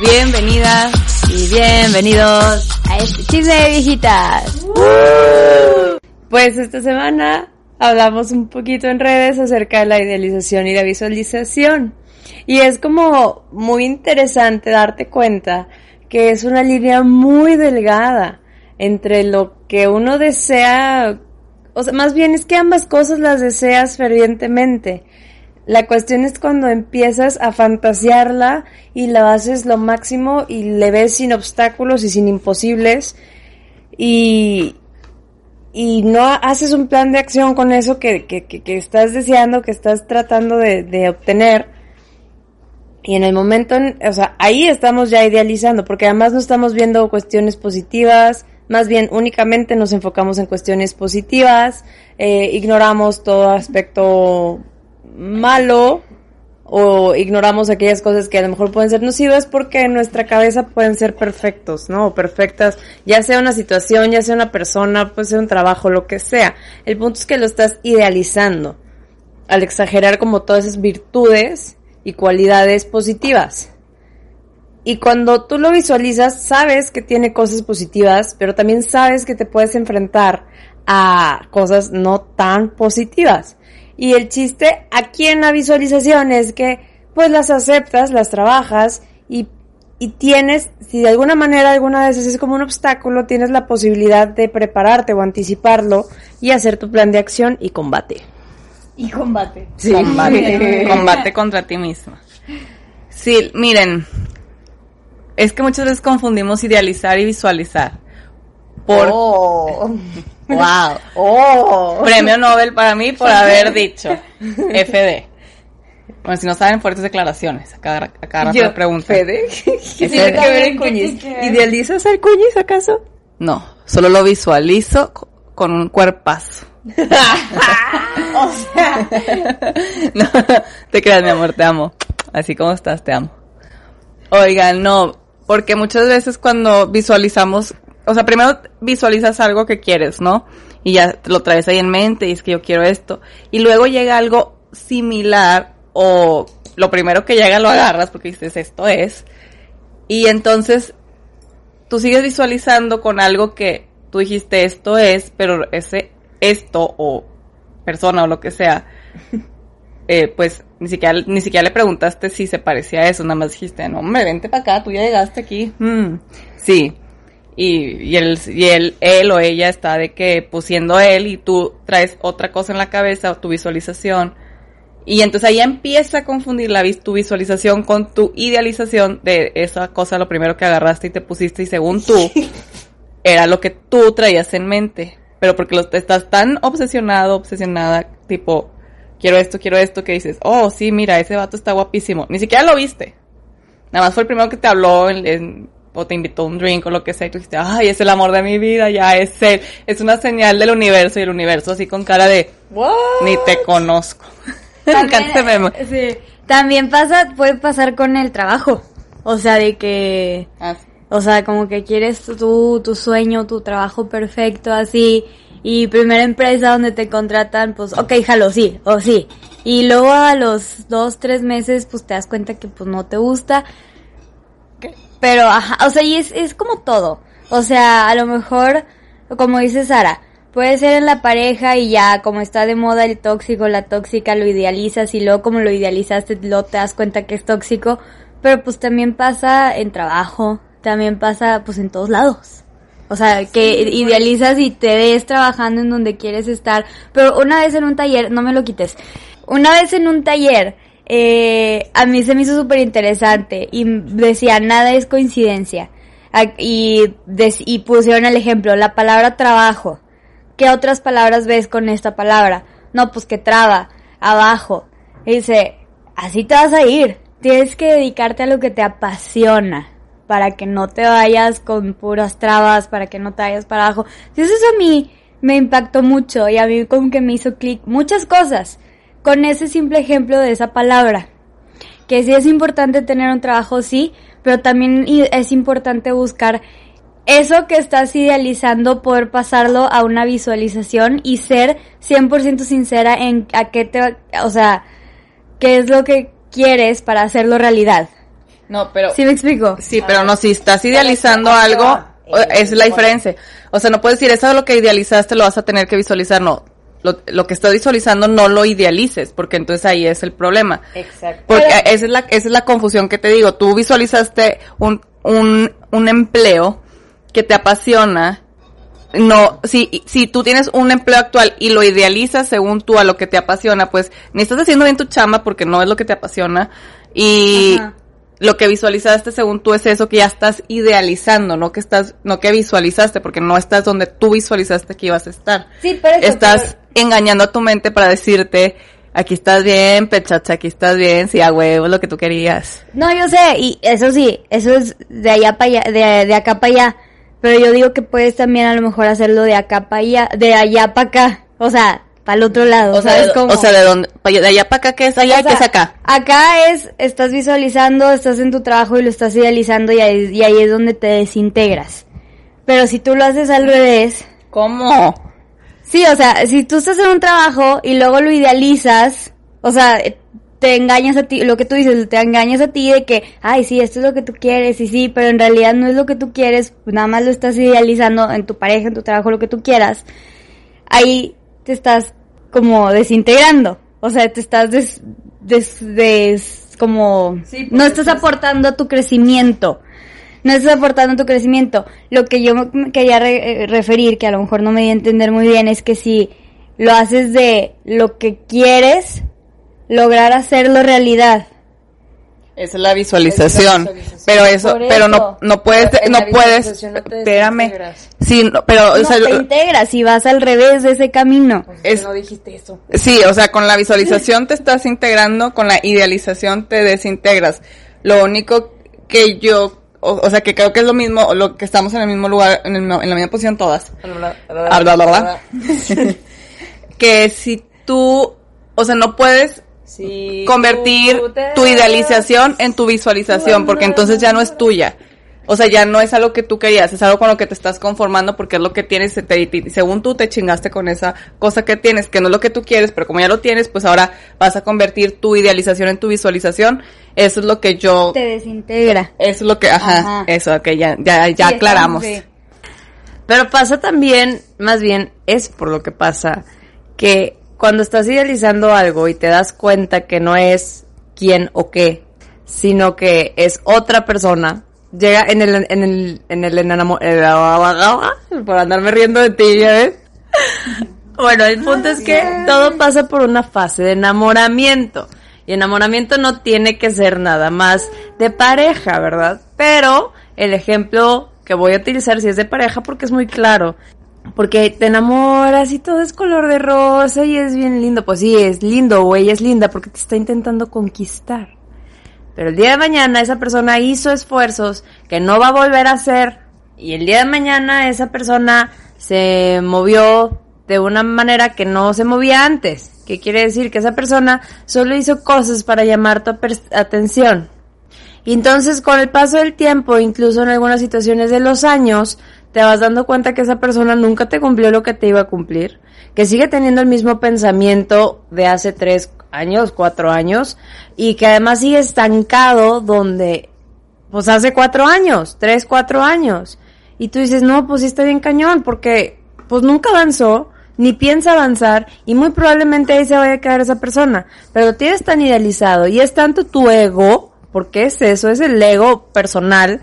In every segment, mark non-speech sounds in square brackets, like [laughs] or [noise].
Bienvenidas y bienvenidos a este chisme de viejitas. Pues esta semana hablamos un poquito en redes acerca de la idealización y la visualización. Y es como muy interesante darte cuenta que es una línea muy delgada entre lo que uno desea, o sea, más bien es que ambas cosas las deseas fervientemente la cuestión es cuando empiezas a fantasearla y la haces lo máximo y le ves sin obstáculos y sin imposibles y, y no haces un plan de acción con eso que, que, que, estás deseando, que estás tratando de, de, obtener. Y en el momento, o sea, ahí estamos ya idealizando, porque además no estamos viendo cuestiones positivas, más bien únicamente nos enfocamos en cuestiones positivas, eh, ignoramos todo aspecto malo o ignoramos aquellas cosas que a lo mejor pueden ser nocivas porque en nuestra cabeza pueden ser perfectos, ¿no? O perfectas, ya sea una situación, ya sea una persona, puede ser un trabajo, lo que sea. El punto es que lo estás idealizando al exagerar como todas esas virtudes y cualidades positivas. Y cuando tú lo visualizas, sabes que tiene cosas positivas, pero también sabes que te puedes enfrentar a cosas no tan positivas. Y el chiste aquí en la visualización es que pues las aceptas, las trabajas y, y tienes, si de alguna manera alguna vez es como un obstáculo, tienes la posibilidad de prepararte o anticiparlo y hacer tu plan de acción y combate. Y combate. Sí. Combate, [laughs] combate contra ti misma. Sí, miren, es que muchas veces confundimos idealizar y visualizar. Por... Oh. Wow. Oh. Premio Nobel para mí por haber [laughs] dicho FD. Bueno, si no saben, fuertes declaraciones. Acá, acá Yo, pregunta. ¿Fede? [laughs] ¿Qué tiene que ver el cuñiz? ¿Idealizas al cuñiz acaso? No, solo lo visualizo con un cuerpazo. [laughs] o sea. no, te creas, mi amor, te amo. Así como estás, te amo. Oigan, no, porque muchas veces cuando visualizamos o sea, primero visualizas algo que quieres, ¿no? Y ya lo traes ahí en mente y es que yo quiero esto. Y luego llega algo similar o lo primero que llega lo agarras porque dices esto es. Y entonces tú sigues visualizando con algo que tú dijiste esto es, pero ese esto o persona o lo que sea, [laughs] eh, pues ni siquiera, ni siquiera le preguntaste si se parecía a eso, nada más dijiste, no, hombre, vente para acá, tú ya llegaste aquí. Mm, sí y, y, él, y él, él o ella está de que pusiendo él y tú traes otra cosa en la cabeza, tu visualización. Y entonces ahí empieza a confundir la, tu visualización con tu idealización de esa cosa, lo primero que agarraste y te pusiste y según tú, [laughs] era lo que tú traías en mente. Pero porque lo, estás tan obsesionado, obsesionada, tipo, quiero esto, quiero esto, que dices, oh, sí, mira, ese vato está guapísimo. Ni siquiera lo viste. Nada más fue el primero que te habló en, en o te invitó a un drink o lo que sea y tú dijiste, ay, es el amor de mi vida, ya es él. Es una señal del universo y el universo así con cara de, ni te conozco. [laughs] También, sí. También pasa, puede pasar con el trabajo. O sea, de que, ah, o sea, como que quieres tu, tu sueño, tu trabajo perfecto, así. Y primera empresa donde te contratan, pues, ok, jalo, sí, o sí. Y luego a los dos, tres meses, pues te das cuenta que pues no te gusta pero, ajá, o sea, y es, es como todo. O sea, a lo mejor, como dice Sara, puede ser en la pareja y ya, como está de moda el tóxico, la tóxica, lo idealizas y luego como lo idealizaste, lo te das cuenta que es tóxico. Pero pues también pasa en trabajo, también pasa pues en todos lados. O sea, que idealizas y te ves trabajando en donde quieres estar. Pero una vez en un taller, no me lo quites. Una vez en un taller, eh, a mí se me hizo súper interesante y decía, nada es coincidencia. Y, y pusieron el ejemplo, la palabra trabajo. ¿Qué otras palabras ves con esta palabra? No, pues que traba, abajo. Y dice, así te vas a ir. Tienes que dedicarte a lo que te apasiona para que no te vayas con puras trabas, para que no te vayas para abajo. Eso a mí me impactó mucho y a mí como que me hizo clic muchas cosas con ese simple ejemplo de esa palabra. Que sí es importante tener un trabajo, sí, pero también es importante buscar eso que estás idealizando, poder pasarlo a una visualización y ser 100% sincera en a qué te, o sea, qué es lo que quieres para hacerlo realidad. No, pero... ¿Sí me explico? Sí, pero no, si estás idealizando algo, es la diferencia. O sea, no puedes decir, eso es lo que idealizaste, lo vas a tener que visualizar. No, lo, lo, que estoy visualizando no lo idealices, porque entonces ahí es el problema. Exacto. Porque esa es la, esa es la confusión que te digo. Tú visualizaste un, un, un empleo que te apasiona. No, si, si tú tienes un empleo actual y lo idealizas según tú a lo que te apasiona, pues ni estás haciendo bien tu chamba porque no es lo que te apasiona y lo que visualizaste según tú es eso que ya estás idealizando, no que estás, no que visualizaste porque no estás donde tú visualizaste que ibas a estar. Sí, pero estás engañando a tu mente para decirte aquí estás bien, pechacha, aquí estás bien, sí, a huevo, lo que tú querías. No, yo sé, y eso sí, eso es de allá para allá, de, de acá para allá. Pero yo digo que puedes también a lo mejor hacerlo de acá para allá, de allá para acá. O sea, para el otro lado. O ¿sabes sea, cómo? o sea, de dónde, de allá para acá, ¿qué es allá y qué es acá? Acá es, estás visualizando, estás en tu trabajo y lo estás idealizando y ahí, y ahí es donde te desintegras. Pero si tú lo haces al revés. ¿Cómo? Sí, o sea, si tú estás en un trabajo y luego lo idealizas, o sea, te engañas a ti, lo que tú dices, te engañas a ti de que, ay, sí, esto es lo que tú quieres, y sí, pero en realidad no es lo que tú quieres, pues nada más lo estás idealizando en tu pareja, en tu trabajo, lo que tú quieras. Ahí te estás como desintegrando, o sea, te estás des, des, des como, no estás aportando a tu crecimiento no estás aportando tu crecimiento. Lo que yo me quería re referir, que a lo mejor no me di a entender muy bien, es que si lo haces de lo que quieres, lograr hacerlo realidad. Esa es la visualización. Es la visualización. Pero eso, eso, pero no, no puedes, no puedes, no espérame. Sí, no, pero, no o sea, te integras y vas al revés de ese camino. Pues es, no dijiste eso. Sí, o sea, con la visualización te estás integrando, con la idealización te desintegras. Lo único que yo o, o, sea que creo que es lo mismo, lo que estamos en el mismo lugar, en, el, en la misma posición todas. [laughs] que si tú, o sea, no puedes si convertir tu idealización en tu visualización, porque entonces ya no es tuya. O sea, ya no es algo que tú querías, es algo con lo que te estás conformando porque es lo que tienes, te, te, según tú te chingaste con esa cosa que tienes, que no es lo que tú quieres, pero como ya lo tienes, pues ahora vas a convertir tu idealización en tu visualización. Eso es lo que yo... Te desintegra. Eso es lo que, ajá, ajá. eso, que ya, ya, ya sí, aclaramos. Sí. Pero pasa también, más bien, es por lo que pasa, que cuando estás idealizando algo y te das cuenta que no es quién o qué, sino que es otra persona, llega en el en el en el enamoramiento por andarme riendo de ti ya ves. [laughs] Bueno el punto es que todo pasa por una fase de enamoramiento. Y enamoramiento no tiene que ser nada más de pareja verdad pero el ejemplo que voy a utilizar si es de pareja porque es muy claro. Porque te enamoras y todo es color de rosa y es bien lindo. Pues sí es lindo o ella es linda porque te está intentando conquistar pero el día de mañana esa persona hizo esfuerzos que no va a volver a hacer y el día de mañana esa persona se movió de una manera que no se movía antes. ¿Qué quiere decir? Que esa persona solo hizo cosas para llamar tu atención. Y entonces con el paso del tiempo, incluso en algunas situaciones de los años, te vas dando cuenta que esa persona nunca te cumplió lo que te iba a cumplir, que sigue teniendo el mismo pensamiento de hace tres años, cuatro años, y que además sigue estancado donde, pues hace cuatro años, tres, cuatro años. Y tú dices, no, pues sí está bien cañón, porque pues nunca avanzó, ni piensa avanzar, y muy probablemente ahí se vaya a quedar esa persona. Pero tienes tan idealizado, y es tanto tu ego, porque es eso, es el ego personal,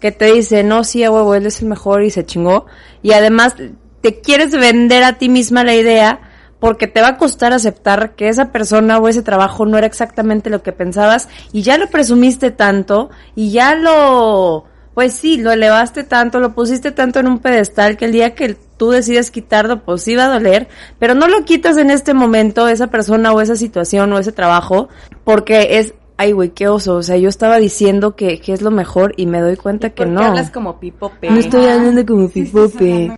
que te dice, no, sí, a huevo, él es el mejor y se chingó. Y además te quieres vender a ti misma la idea porque te va a costar aceptar que esa persona o ese trabajo no era exactamente lo que pensabas y ya lo presumiste tanto y ya lo, pues sí, lo elevaste tanto, lo pusiste tanto en un pedestal que el día que tú decides quitarlo, pues sí va a doler, pero no lo quitas en este momento, esa persona o esa situación o ese trabajo, porque es ay, güey, qué oso. O sea, yo estaba diciendo que, que es lo mejor y me doy cuenta que no. hablas como pipope? No estoy hablando como pipope.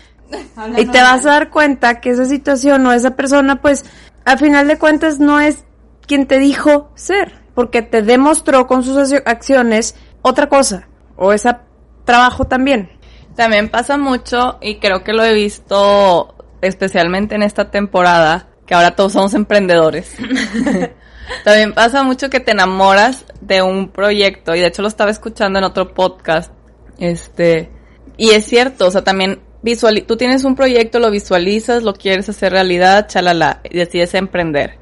Y te vas a dar cuenta que esa situación o esa persona, pues, al final de cuentas no es quien te dijo ser, porque te demostró con sus acciones otra cosa, o ese trabajo también. También pasa mucho, y creo que lo he visto especialmente en esta temporada, que ahora todos somos emprendedores. [laughs] También pasa mucho que te enamoras de un proyecto, y de hecho lo estaba escuchando en otro podcast, este, y es cierto, o sea, también visual, tú tienes un proyecto, lo visualizas, lo quieres hacer realidad, chalala, y decides emprender.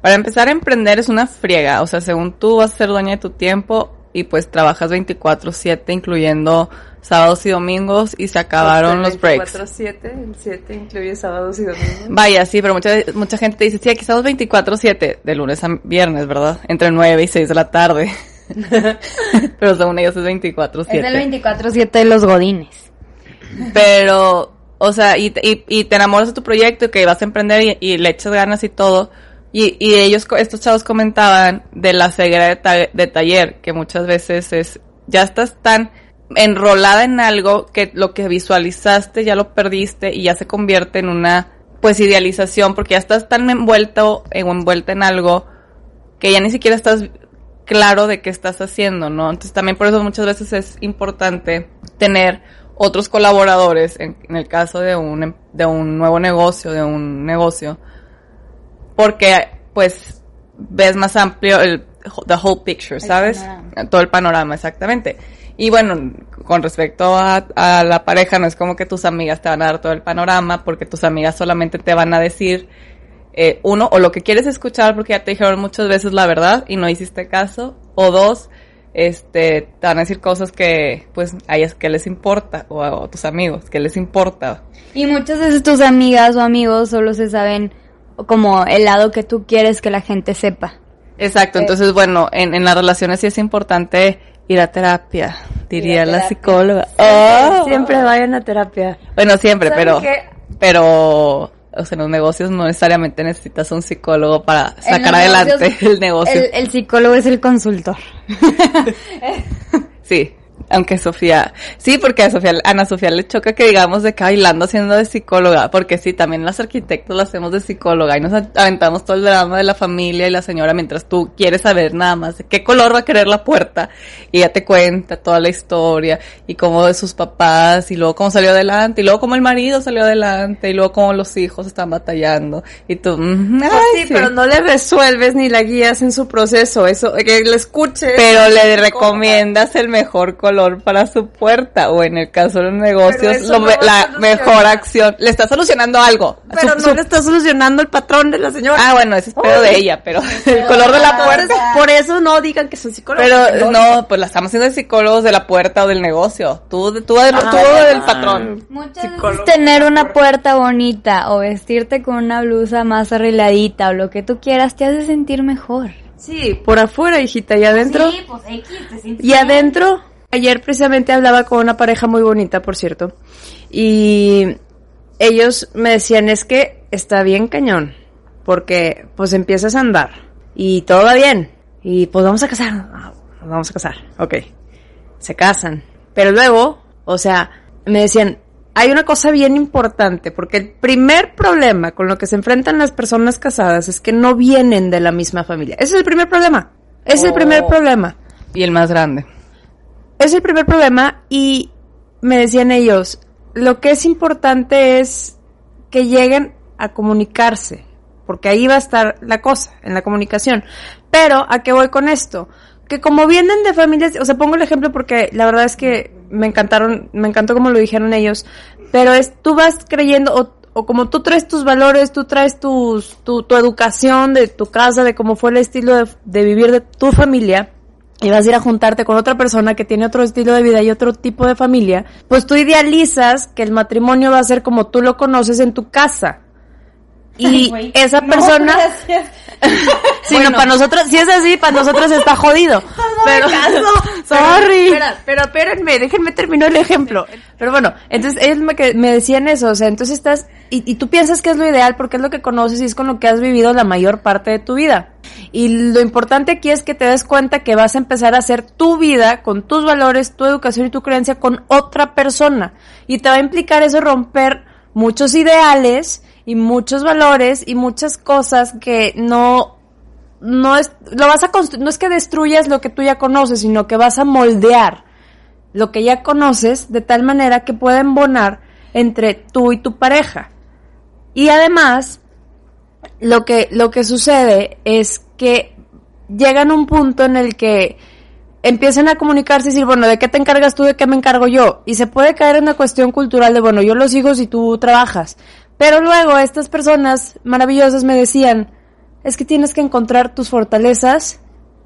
Para empezar a emprender es una friega, o sea, según tú vas a ser dueña de tu tiempo y pues trabajas 24/7 incluyendo sábados y domingos y se acabaron los breaks. 24/7, el 7 incluye sábados y domingos. Vaya, sí, pero mucha, mucha gente dice, sí, aquí estamos 24/7, de lunes a viernes, ¿verdad? Entre 9 y 6 de la tarde. [laughs] [laughs] pero según ellos es 24/7. Es el 24/7 de los godines. Pero, o sea, y, y, y, te enamoras de tu proyecto, que vas a emprender y, le echas ganas y todo. Y, y, ellos, estos chavos comentaban de la ceguera de, de, taller, que muchas veces es, ya estás tan enrolada en algo que lo que visualizaste ya lo perdiste y ya se convierte en una, pues, idealización, porque ya estás tan envuelto o envuelta en algo que ya ni siquiera estás claro de qué estás haciendo, ¿no? Entonces también por eso muchas veces es importante tener otros colaboradores, en, en, el caso de un, de un nuevo negocio, de un negocio, porque pues ves más amplio el the whole picture, ¿sabes? El Todo el panorama, exactamente. Y bueno, con respecto a, a, la pareja, no es como que tus amigas te van a dar todo el panorama, porque tus amigas solamente te van a decir, eh, uno, o lo que quieres escuchar porque ya te dijeron muchas veces la verdad y no hiciste caso, o dos, este, te van a decir cosas que, pues, a ellas que les importa, o a, a, tus amigos, que les importa. Y muchas veces tus amigas o amigos solo se saben como el lado que tú quieres que la gente sepa. Exacto, entonces, bueno, en, en las relaciones sí es importante ir a terapia, diría a la psicóloga. Oh. Siempre vayan a terapia. Bueno, siempre, pero, qué? pero, o sea, en los negocios no necesariamente necesitas un psicólogo para sacar adelante negocios, [laughs] el negocio. El, el, psicólogo es el consultor. [laughs] sí. Aunque Sofía, sí, porque a Sofía, Ana Sofía le choca que digamos de que bailando haciendo de psicóloga, porque sí, también las arquitectos lo hacemos de psicóloga y nos aventamos todo el drama de la familia y la señora mientras tú quieres saber nada más de qué color va a querer la puerta y ella te cuenta toda la historia y cómo de sus papás y luego cómo salió adelante y luego cómo el marido salió adelante y luego cómo los hijos están batallando y tú, mm, ay, sí, sí, pero no le resuelves ni la guías en su proceso, eso, que le escuche. Pero le recomiendas el mejor color para su puerta o en el caso de los negocios lo, no la mejor acción. Le está solucionando algo. Pero su, no su... le está solucionando el patrón de la señora. Ah bueno ese es pedo de ella pero [laughs] el color de la puerta. por eso no digan que son psicólogos pero no pues la estamos haciendo de psicólogos de la puerta o del negocio. Tú tú, tú, ah, tú del patrón. Muchas veces tener una puerta. bonita o vestirte con una blusa más arregladita o lo que tú quieras te hace sentir mejor. Sí, por afuera, hijita, y adentro. Sí, pues X, te y adentro, Ayer precisamente hablaba con una pareja muy bonita, por cierto, y ellos me decían es que está bien cañón, porque pues empiezas a andar y todo va bien, y pues vamos a casar, ah, vamos a casar, ok, se casan, pero luego, o sea, me decían, hay una cosa bien importante, porque el primer problema con lo que se enfrentan las personas casadas es que no vienen de la misma familia. Ese es el primer problema. Ese oh. es el primer Oh. problema. y el más grande es el primer problema y me decían ellos, lo que es importante es que lleguen a comunicarse, porque ahí va a estar la cosa, en la comunicación. Pero, ¿a qué voy con esto? Que como vienen de familias, o sea, pongo el ejemplo porque la verdad es que me encantaron, me encantó como lo dijeron ellos, pero es, tú vas creyendo, o, o como tú traes tus valores, tú traes tus, tu, tu educación de tu casa, de cómo fue el estilo de, de vivir de tu familia, y vas a ir a juntarte con otra persona que tiene otro estilo de vida y otro tipo de familia, pues tú idealizas que el matrimonio va a ser como tú lo conoces en tu casa. Y Ay, esa no, persona... [laughs] Sí, bueno. no, para nosotros, si es así, para nosotros está jodido. [laughs] Pero, [laughs] sorry. Pero, pero espérenme, déjenme terminar el ejemplo. Pero bueno, entonces ellos me, me decían eso, o sea, entonces estás, y, y tú piensas que es lo ideal porque es lo que conoces y es con lo que has vivido la mayor parte de tu vida. Y lo importante aquí es que te des cuenta que vas a empezar a hacer tu vida con tus valores, tu educación y tu creencia con otra persona. Y te va a implicar eso romper muchos ideales y muchos valores y muchas cosas que no no es lo vas a no es que destruyas lo que tú ya conoces, sino que vas a moldear lo que ya conoces de tal manera que pueda embonar entre tú y tu pareja. Y además lo que lo que sucede es que llegan a un punto en el que empiecen a comunicarse y decir, bueno, ¿de qué te encargas tú? ¿De qué me encargo yo? Y se puede caer en una cuestión cultural de, bueno, yo los hijos y tú trabajas. Pero luego estas personas maravillosas me decían, es que tienes que encontrar tus fortalezas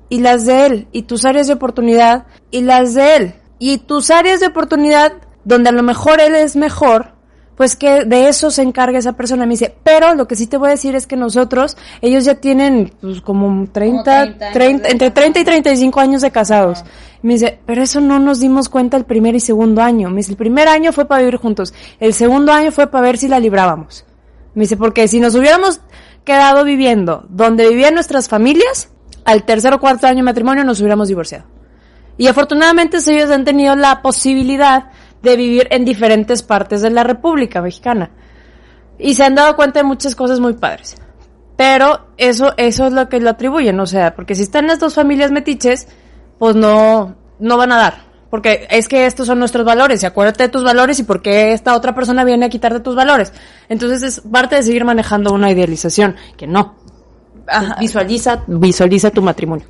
y las de él, y tus áreas de oportunidad y las de él. Y tus áreas de oportunidad donde a lo mejor él es mejor, pues que de eso se encargue esa persona. Me dice, pero lo que sí te voy a decir es que nosotros, ellos ya tienen pues como 30, 30, entre 30 y 35 años de casados. Me dice, pero eso no nos dimos cuenta el primer y segundo año. Me dice, el primer año fue para vivir juntos, el segundo año fue para ver si la librábamos. Me dice, porque si nos hubiéramos quedado viviendo donde vivían nuestras familias, al tercer o cuarto año de matrimonio nos hubiéramos divorciado. Y afortunadamente ellos han tenido la posibilidad de vivir en diferentes partes de la República Mexicana. Y se han dado cuenta de muchas cosas muy padres. Pero eso, eso es lo que lo atribuyen, o sea, porque si están las dos familias metiches, pues no, no van a dar. Porque es que estos son nuestros valores, y acuérdate de tus valores y por qué esta otra persona viene a quitarte tus valores. Entonces es parte de seguir manejando una idealización, que no. Visualiza, visualiza tu matrimonio.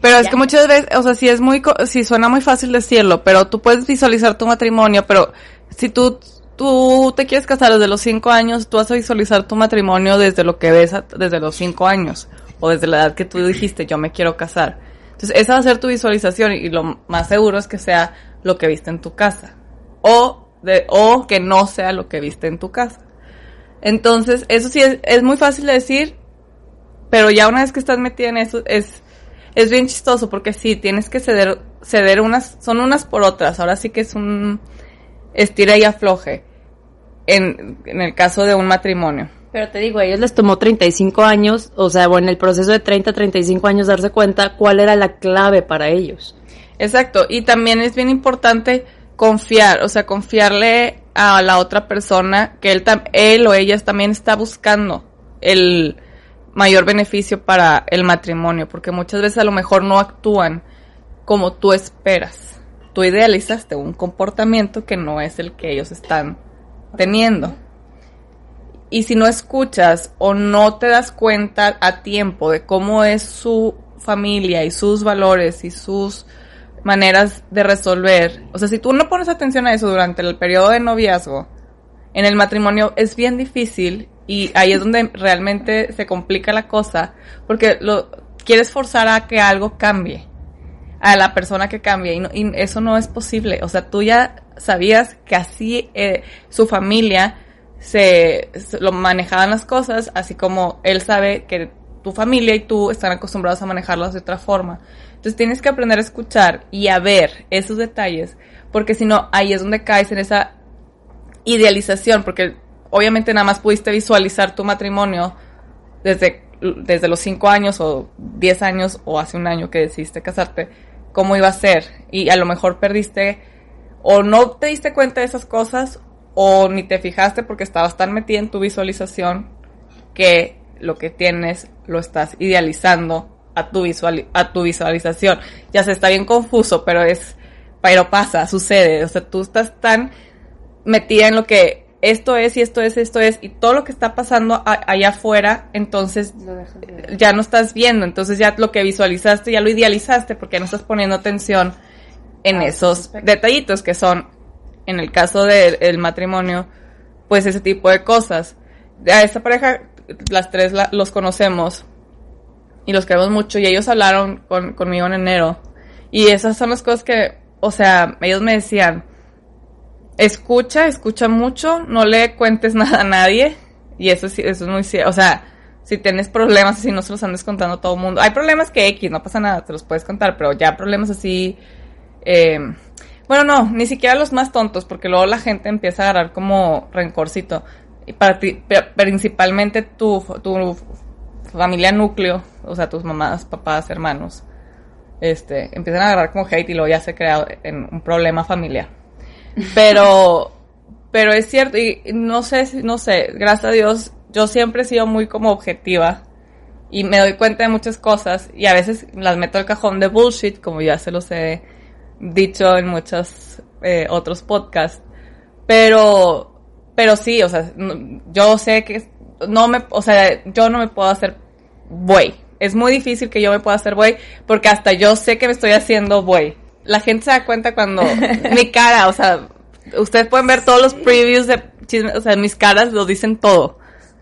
Pero es que muchas veces, o sea, si es muy, si suena muy fácil decirlo, pero tú puedes visualizar tu matrimonio, pero si tú, tú te quieres casar desde los cinco años, tú vas a visualizar tu matrimonio desde lo que ves desde los cinco años, o desde la edad que tú dijiste, yo me quiero casar. Entonces, esa va a ser tu visualización y lo más seguro es que sea lo que viste en tu casa. O, de, o que no sea lo que viste en tu casa. Entonces, eso sí es, es muy fácil de decir, pero ya una vez que estás metida en eso, es, es bien chistoso porque sí, tienes que ceder, ceder unas, son unas por otras. Ahora sí que es un estira y afloje en, en el caso de un matrimonio. Pero te digo, a ellos les tomó 35 años, o sea, bueno, en el proceso de 30, 35 años darse cuenta cuál era la clave para ellos. Exacto, y también es bien importante confiar, o sea, confiarle a la otra persona que él, él o ella también está buscando el, mayor beneficio para el matrimonio, porque muchas veces a lo mejor no actúan como tú esperas. Tú idealizaste un comportamiento que no es el que ellos están teniendo. Y si no escuchas o no te das cuenta a tiempo de cómo es su familia y sus valores y sus maneras de resolver, o sea, si tú no pones atención a eso durante el periodo de noviazgo, en el matrimonio es bien difícil y ahí es donde realmente se complica la cosa, porque lo quieres forzar a que algo cambie, a la persona que cambie, y, eso no es posible. O sea, tú ya sabías que así eh, su familia se, lo manejaban las cosas, así como él sabe que tu familia y tú están acostumbrados a manejarlas de otra forma. Entonces tienes que aprender a escuchar y a ver esos detalles, porque si no, ahí es donde caes en esa idealización, porque obviamente nada más pudiste visualizar tu matrimonio desde, desde los 5 años o 10 años o hace un año que decidiste casarte, cómo iba a ser. Y a lo mejor perdiste o no te diste cuenta de esas cosas o ni te fijaste porque estabas tan metida en tu visualización que lo que tienes lo estás idealizando a tu, a tu visualización. Ya se está bien confuso, pero es, pero pasa, sucede. O sea, tú estás tan metida en lo que esto es y esto es, esto es, y todo lo que está pasando allá afuera, entonces ya no estás viendo, entonces ya lo que visualizaste ya lo idealizaste porque no estás poniendo atención en ah, esos detallitos que son, en el caso del matrimonio, pues ese tipo de cosas. A esta pareja, las tres los conocemos y los queremos mucho y ellos hablaron con, conmigo en enero. Y esas son las cosas que, o sea, ellos me decían, escucha, escucha mucho, no le cuentes [laughs] nada a nadie. Y eso, eso es muy cierto. O sea, si tienes problemas así, no se los andes contando a todo el mundo. Hay problemas que X, no pasa nada, te los puedes contar, pero ya problemas así. Eh, bueno, no, ni siquiera los más tontos, porque luego la gente empieza a agarrar como rencorcito. Y para ti, principalmente tu, tu familia núcleo, o sea, tus mamás, papás, hermanos, este, empiezan a agarrar como hate y luego ya se crea en un problema familiar. Pero, pero es cierto, y no sé, no sé, gracias a Dios, yo siempre he sido muy como objetiva y me doy cuenta de muchas cosas y a veces las meto al cajón de bullshit, como ya se los he dicho en muchos eh, otros podcasts. Pero, pero sí, o sea, yo sé que no me, o sea, yo no me puedo hacer buey. es muy difícil que yo me pueda hacer güey porque hasta yo sé que me estoy haciendo güey. La gente se da cuenta cuando [laughs] mi cara, o sea, ustedes pueden ver todos los previews de chisme, o sea, mis caras lo dicen todo.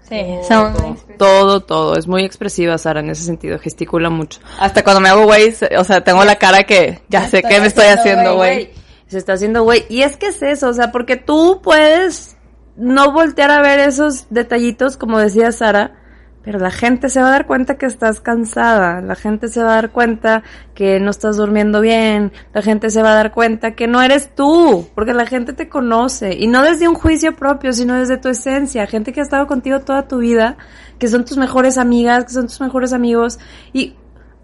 Sí, son todo, todo. Es muy expresiva Sara en ese sentido, gesticula mucho. Hasta cuando me hago güey, o sea, tengo la cara que ya sé que me estoy haciendo güey. Se está haciendo güey. Y es que es eso, o sea, porque tú puedes no voltear a ver esos detallitos, como decía Sara, pero la gente se va a dar cuenta que estás cansada, la gente se va a dar cuenta que no estás durmiendo bien, la gente se va a dar cuenta que no eres tú, porque la gente te conoce, y no desde un juicio propio, sino desde tu esencia, gente que ha estado contigo toda tu vida, que son tus mejores amigas, que son tus mejores amigos, y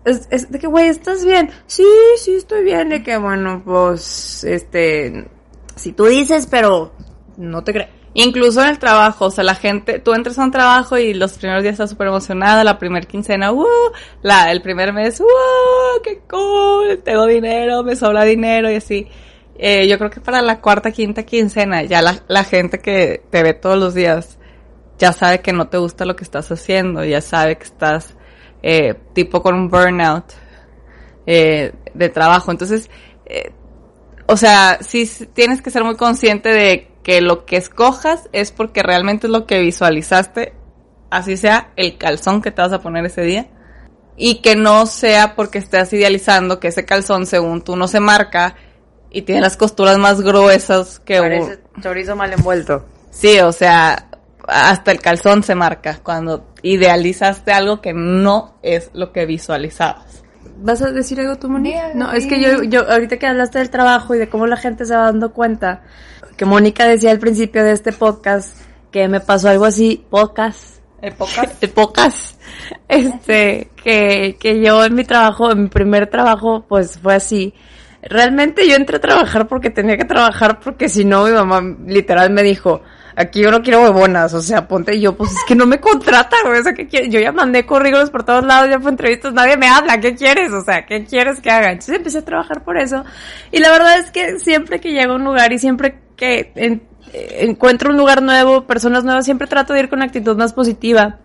es, de que, güey, ¿estás bien? Sí, sí, estoy bien, de que, bueno, pues, este, si tú dices, pero no te creo Incluso en el trabajo, o sea, la gente, tú entras a un trabajo y los primeros días estás súper emocionada, la primer quincena, uh, la, el primer mes, uh, qué cool, tengo dinero, me sobra dinero y así. Eh, yo creo que para la cuarta, quinta quincena, ya la, la gente que te ve todos los días, ya sabe que no te gusta lo que estás haciendo, ya sabe que estás, eh, tipo con un burnout, eh, de trabajo. Entonces, eh, o sea, sí tienes que ser muy consciente de que lo que escojas es porque realmente es lo que visualizaste, así sea el calzón que te vas a poner ese día, y que no sea porque estés idealizando que ese calzón según tú no se marca y tiene las costuras más gruesas que Parece chorizo mal envuelto. Sí, o sea, hasta el calzón se marca cuando idealizaste algo que no es lo que visualizabas. ¿Vas a decir algo tú, Moni? No, es que yo, yo, ahorita que hablaste del trabajo y de cómo la gente se va dando cuenta, que Mónica decía al principio de este podcast que me pasó algo así, podcast. Épocas. [laughs] Épocas. Este, que, que yo en mi trabajo, en mi primer trabajo, pues fue así. Realmente yo entré a trabajar porque tenía que trabajar porque si no mi mamá literal me dijo, aquí yo no quiero huevonas, o sea, ponte yo, pues es que no me contrata, güey, o sea, ¿qué quieres? Yo ya mandé currículos por todos lados, ya fue entrevistas, nadie me habla, ¿qué quieres? O sea, ¿qué quieres que haga? Entonces empecé a trabajar por eso. Y la verdad es que siempre que llego a un lugar y siempre que encuentro un lugar nuevo, personas nuevas, siempre trato de ir con actitud más positiva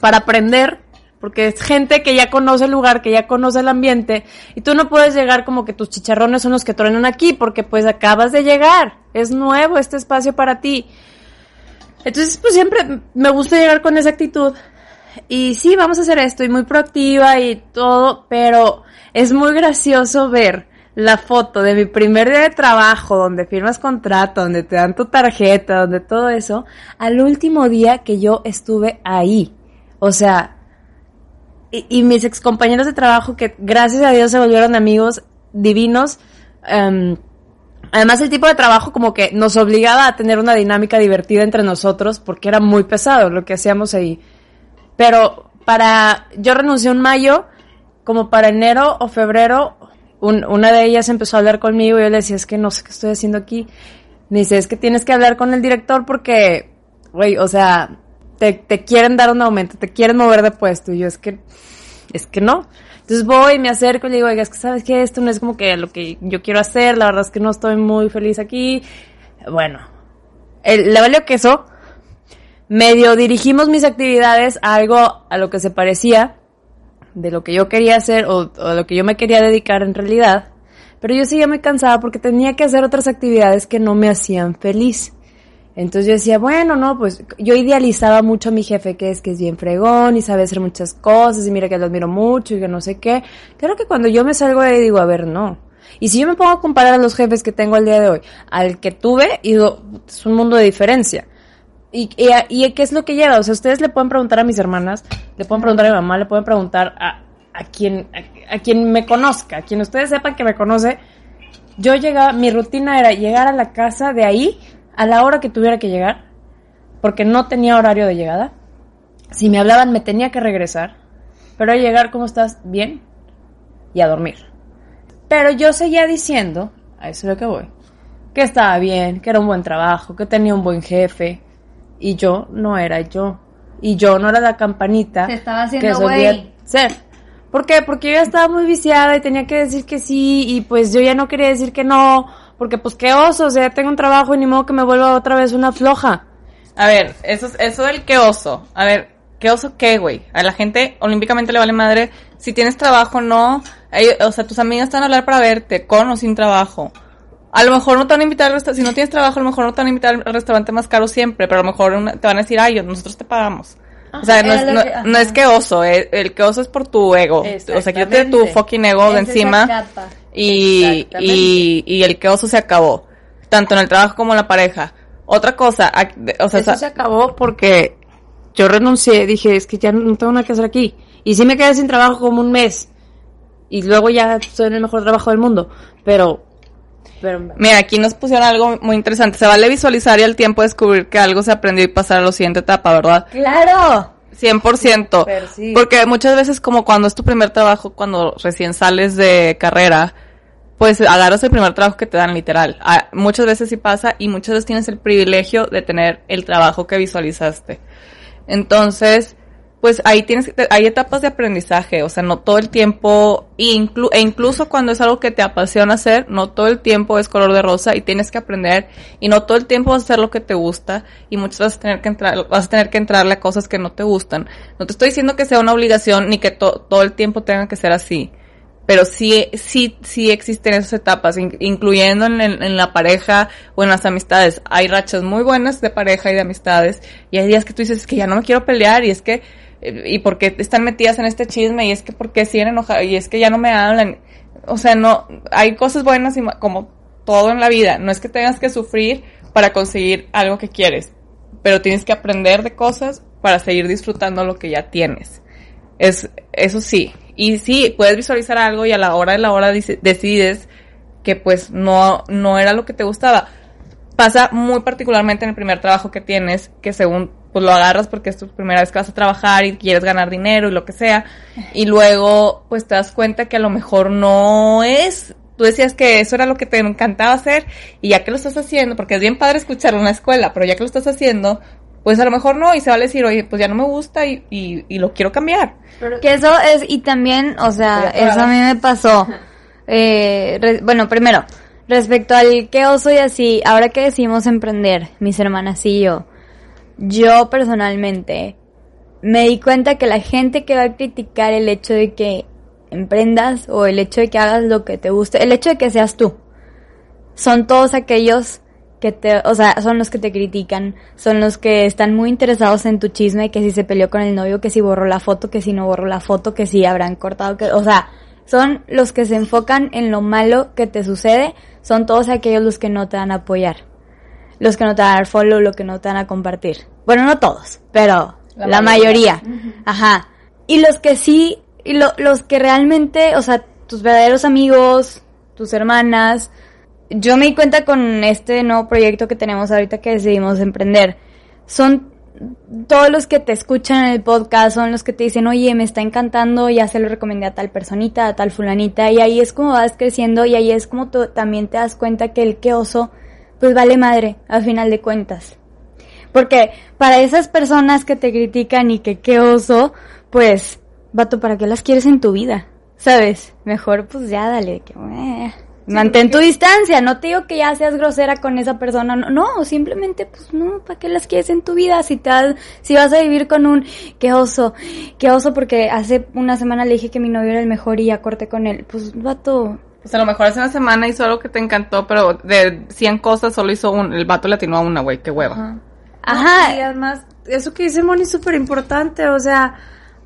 para aprender, porque es gente que ya conoce el lugar, que ya conoce el ambiente, y tú no puedes llegar como que tus chicharrones son los que truenan aquí, porque pues acabas de llegar, es nuevo este espacio para ti. Entonces, pues siempre me gusta llegar con esa actitud. Y sí, vamos a hacer esto, y muy proactiva y todo, pero es muy gracioso ver la foto de mi primer día de trabajo, donde firmas contrato, donde te dan tu tarjeta, donde todo eso, al último día que yo estuve ahí. O sea, y, mis ex compañeros de trabajo que gracias a Dios se volvieron amigos divinos. Em, además el tipo de trabajo como que nos obligaba a tener una dinámica divertida entre nosotros porque era muy pesado lo que hacíamos ahí. Pero para, yo renuncié en mayo, como para enero o febrero una de ellas empezó a hablar conmigo y yo le decía, es que no sé qué estoy haciendo aquí. Me dice, es que tienes que hablar con el director porque, güey, o sea, te, te quieren dar un aumento, te quieren mover de puesto. Y yo, es que, es que no. Entonces voy, me acerco y le digo, oiga, es que sabes que esto no es como que lo que yo quiero hacer, la verdad es que no estoy muy feliz aquí. Bueno, el, le valió queso. Medio dirigimos mis actividades a algo a lo que se parecía de lo que yo quería hacer o, o lo que yo me quería dedicar en realidad, pero yo seguía muy cansada porque tenía que hacer otras actividades que no me hacían feliz. Entonces yo decía, bueno, no, pues yo idealizaba mucho a mi jefe, que es que es bien fregón y sabe hacer muchas cosas y mira que lo admiro mucho y que no sé qué. Creo que cuando yo me salgo de ahí digo, a ver, no. Y si yo me pongo a comparar a los jefes que tengo al día de hoy al que tuve, digo, es un mundo de diferencia. Y, y, qué es lo que lleva? O sea, ustedes le pueden preguntar a mis hermanas, le pueden preguntar a mi mamá, le pueden preguntar a, a quien, a, quien me conozca, a quien ustedes sepan que me conoce. Yo llegaba, mi rutina era llegar a la casa de ahí a la hora que tuviera que llegar, porque no tenía horario de llegada. Si me hablaban me tenía que regresar, pero a llegar, ¿cómo estás? Bien, y a dormir. Pero yo seguía diciendo, a eso es lo que voy, que estaba bien, que era un buen trabajo, que tenía un buen jefe, y yo no era yo. Y yo no era la campanita que solía ser. ¿Por qué? Porque yo ya estaba muy viciada y tenía que decir que sí y pues yo ya no quería decir que no, porque pues qué oso, o sea, tengo un trabajo y ni modo que me vuelva otra vez una floja. A ver, eso, eso del qué oso. A ver, ¿qué oso qué, güey? A la gente olímpicamente le vale madre si tienes trabajo no. o sea, tus amigas están a hablar para verte, con o sin trabajo. A lo mejor no te van a invitar al restaurante, si no tienes trabajo, a lo mejor no te van a invitar al restaurante más caro siempre, pero a lo mejor te van a decir, ay, nosotros te pagamos. o sea, no es, no, es que oso, eh, el que oso es por tu ego. O sea, quítate tu fucking ego de encima. Y, y, y el se acabó. Tanto en el trabajo como en la pareja. Otra cosa, o sea, eso se acabó porque yo renuncié, dije, es que ya no tengo nada que hacer aquí. Y sí me quedé sin trabajo como un mes. Y luego ya estoy en el mejor trabajo del mundo. Pero Mira, aquí nos pusieron algo muy interesante. Se vale visualizar y al tiempo descubrir que algo se aprendió y pasar a la siguiente etapa, ¿verdad? ¡Claro! 100%. Porque muchas veces como cuando es tu primer trabajo, cuando recién sales de carrera, pues agarras el primer trabajo que te dan literal. Ah, muchas veces sí pasa y muchas veces tienes el privilegio de tener el trabajo que visualizaste. Entonces, pues ahí tienes, hay etapas de aprendizaje, o sea, no todo el tiempo, e, incluso cuando es algo que te apasiona hacer, no todo el tiempo es color de rosa y tienes que aprender, y no todo el tiempo vas a hacer lo que te gusta, y muchas veces vas a tener que entrar, vas a tener que entrarle a cosas que no te gustan. No te estoy diciendo que sea una obligación, ni que todo el tiempo tenga que ser así, pero sí, sí, sí existen esas etapas, incluyendo en, la pareja o en las amistades. Hay rachas muy buenas de pareja y de amistades, y hay días que tú dices, es que ya no me quiero pelear, y es que y por qué están metidas en este chisme y es que por qué siguen enojadas y es que ya no me hablan. O sea, no, hay cosas buenas y como todo en la vida. No es que tengas que sufrir para conseguir algo que quieres, pero tienes que aprender de cosas para seguir disfrutando lo que ya tienes. Es, eso sí. Y sí, puedes visualizar algo y a la hora de la hora decides que pues no, no era lo que te gustaba. Pasa muy particularmente en el primer trabajo que tienes, que según pues lo agarras porque es tu primera vez que vas a trabajar y quieres ganar dinero y lo que sea. Y luego, pues te das cuenta que a lo mejor no es. Tú decías que eso era lo que te encantaba hacer y ya que lo estás haciendo, porque es bien padre escucharlo en la escuela, pero ya que lo estás haciendo, pues a lo mejor no y se va a decir, oye, pues ya no me gusta y, y, lo quiero cambiar. que eso es, y también, o sea, eso a mí me pasó. Eh, bueno, primero, respecto al que oso y así, ahora que decidimos emprender, mis hermanas y yo, yo personalmente me di cuenta que la gente que va a criticar el hecho de que emprendas o el hecho de que hagas lo que te guste, el hecho de que seas tú, son todos aquellos que te, o sea, son los que te critican, son los que están muy interesados en tu chisme, que si se peleó con el novio, que si borró la foto, que si no borró la foto, que si habrán cortado, que, o sea, son los que se enfocan en lo malo que te sucede, son todos aquellos los que no te van a apoyar los que no te van a dar follow, los que no te van a compartir. Bueno, no todos, pero la, mayoría. Ajá. Y los que sí, y los que realmente, o sea, tus verdaderos amigos, tus hermanas. Yo me di cuenta con este nuevo proyecto que tenemos ahorita que decidimos emprender. Son todos los que te escuchan en el podcast, son los que te dicen, oye, me está encantando, ya se lo recomendé a tal personita, a tal fulanita, y ahí es como vas creciendo y ahí es como tú también te das cuenta que el que oso pues vale madre, al final de cuentas. Porque para esas personas que te critican y que qué oso, pues, vato, ¿para qué las quieres en tu vida? ¿Sabes? Mejor pues ya dale, que... Mantén tu distancia, no te digo que ya seas grosera con esa persona, no, no simplemente pues no, ¿para qué las quieres en tu vida? Si tal, si vas a vivir con un qué oso, qué oso porque hace una semana le dije que mi novio era el mejor y ya corté con él, pues vato, pues a lo mejor hace una semana hizo algo que te encantó, pero de 100 cosas solo hizo un, el vato le atinó a una, güey, qué hueva. Ajá. y además, eso que dice Moni es súper importante, o sea,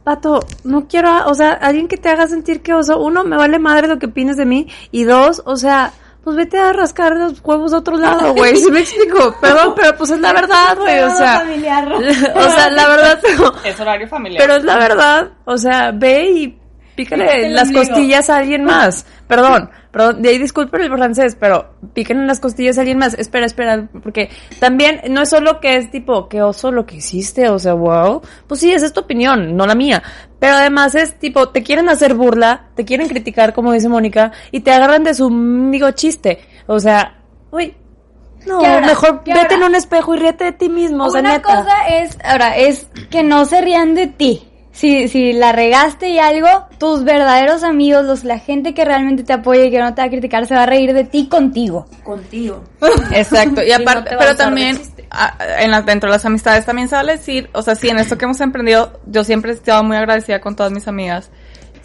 vato, no quiero, o sea, alguien que te haga sentir que, o sea, uno, me vale madre lo que opines de mí, y dos, o sea, pues vete a rascar los huevos a otro lado, güey, ¿sí me explico? [laughs] Perdón, pero pues es la verdad, güey, o sea, [laughs] o sea, la verdad, [laughs] pero, es horario familiar. Pero es la verdad, o sea, ve y pícale las costillas a alguien más. Perdón, perdón, de ahí disculpen el francés, pero píquenle las costillas a alguien más. Espera, espera, porque también no es solo que es tipo, qué oso lo que hiciste, o sea, wow. Pues sí, esa es tu opinión, no la mía. Pero además es tipo, te quieren hacer burla, te quieren criticar, como dice Mónica, y te agarran de su amigo chiste. O sea, uy, no, mejor vete en un espejo y ríete de ti mismo, o sea, Una cosa es, ahora, es que no se rían de ti si, si la regaste y algo, tus verdaderos amigos, los, la gente que realmente te apoya y que no te va a criticar, se va a reír de ti contigo. Contigo. Exacto. Y aparte, pero también, en la, dentro de las amistades también se vale decir, o sea, sí, en esto que hemos emprendido, yo siempre he estado muy agradecida con todas mis amigas.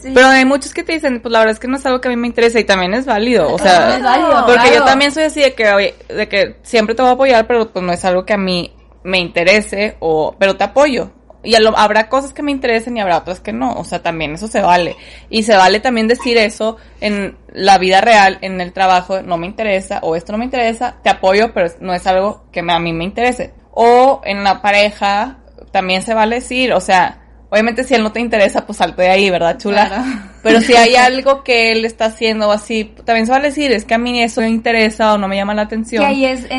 Pero hay muchos que te dicen, pues la verdad es que no es algo que a mí me interesa y también es válido, o sea, es válido, porque yo también soy así de que, de que siempre te voy a apoyar, pero pues no es algo que a mí me interese o, pero te apoyo. Y habrá cosas que me interesen y habrá otras que no. O sea, también eso se vale. Y se vale también decir eso en la vida real, en el trabajo, no me interesa o esto no me interesa, te apoyo, pero no es algo que a mí me interese. O en la pareja, también se vale decir, o sea, Obviamente si él no te interesa, pues salte de ahí, ¿verdad, chula? [laughs] Pero si hay algo que él está haciendo así, también se va a decir, es que a mí eso me interesa o no me llama la atención.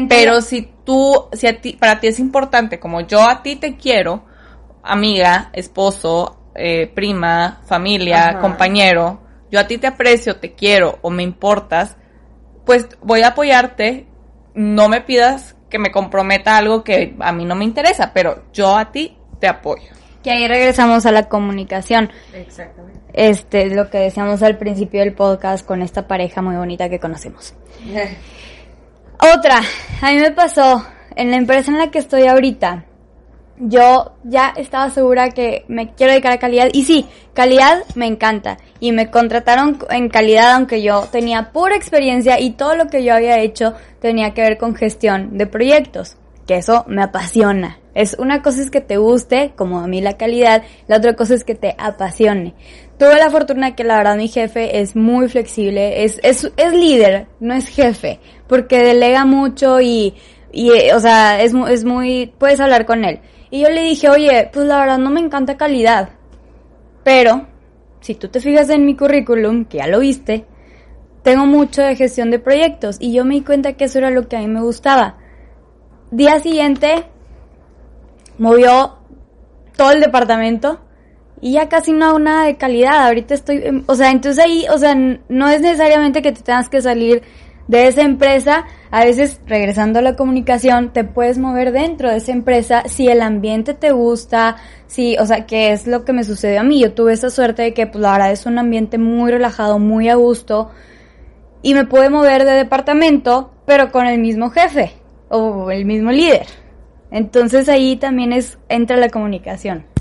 Pero si tú, si a ti, para ti es importante, como yo a ti te quiero, amiga, esposo, eh, prima, familia, compañero, yo a ti te aprecio, te quiero o me importas, pues voy a apoyarte, no me pidas que me comprometa algo que a mí no me interesa, pero yo a ti te apoyo. Que ahí regresamos a la comunicación. Exactamente. Este, lo que decíamos al principio del podcast con esta pareja muy bonita que conocemos. [laughs] Otra, a mí me pasó en la empresa en la que estoy ahorita. Yo ya estaba segura que me quiero dedicar a calidad y sí, calidad me encanta y me contrataron en calidad aunque yo tenía pura experiencia y todo lo que yo había hecho tenía que ver con gestión de proyectos, que eso me apasiona, es una cosa es que te guste, como a mí la calidad, la otra cosa es que te apasione. Tuve la fortuna que la verdad mi jefe es muy flexible, es, es, es líder, no es jefe, porque delega mucho y, y o sea, es, es muy, puedes hablar con él. Y yo le dije, oye, pues la verdad no me encanta calidad, pero si tú te fijas en mi currículum, que ya lo viste, tengo mucho de gestión de proyectos y yo me di cuenta que eso era lo que a mí me gustaba. Día siguiente movió todo el departamento y ya casi no hago nada de calidad. Ahorita estoy, o sea, entonces ahí, o sea, no es necesariamente que te tengas que salir de esa empresa. A veces, regresando a la comunicación, te puedes mover dentro de esa empresa si el ambiente te gusta, si, o sea, que es lo que me sucedió a mí. Yo tuve esa suerte de que, pues, la verdad es un ambiente muy relajado, muy a gusto. Y me pude mover de departamento, pero con el mismo jefe o el mismo líder. Entonces ahí también es entra la comunicación.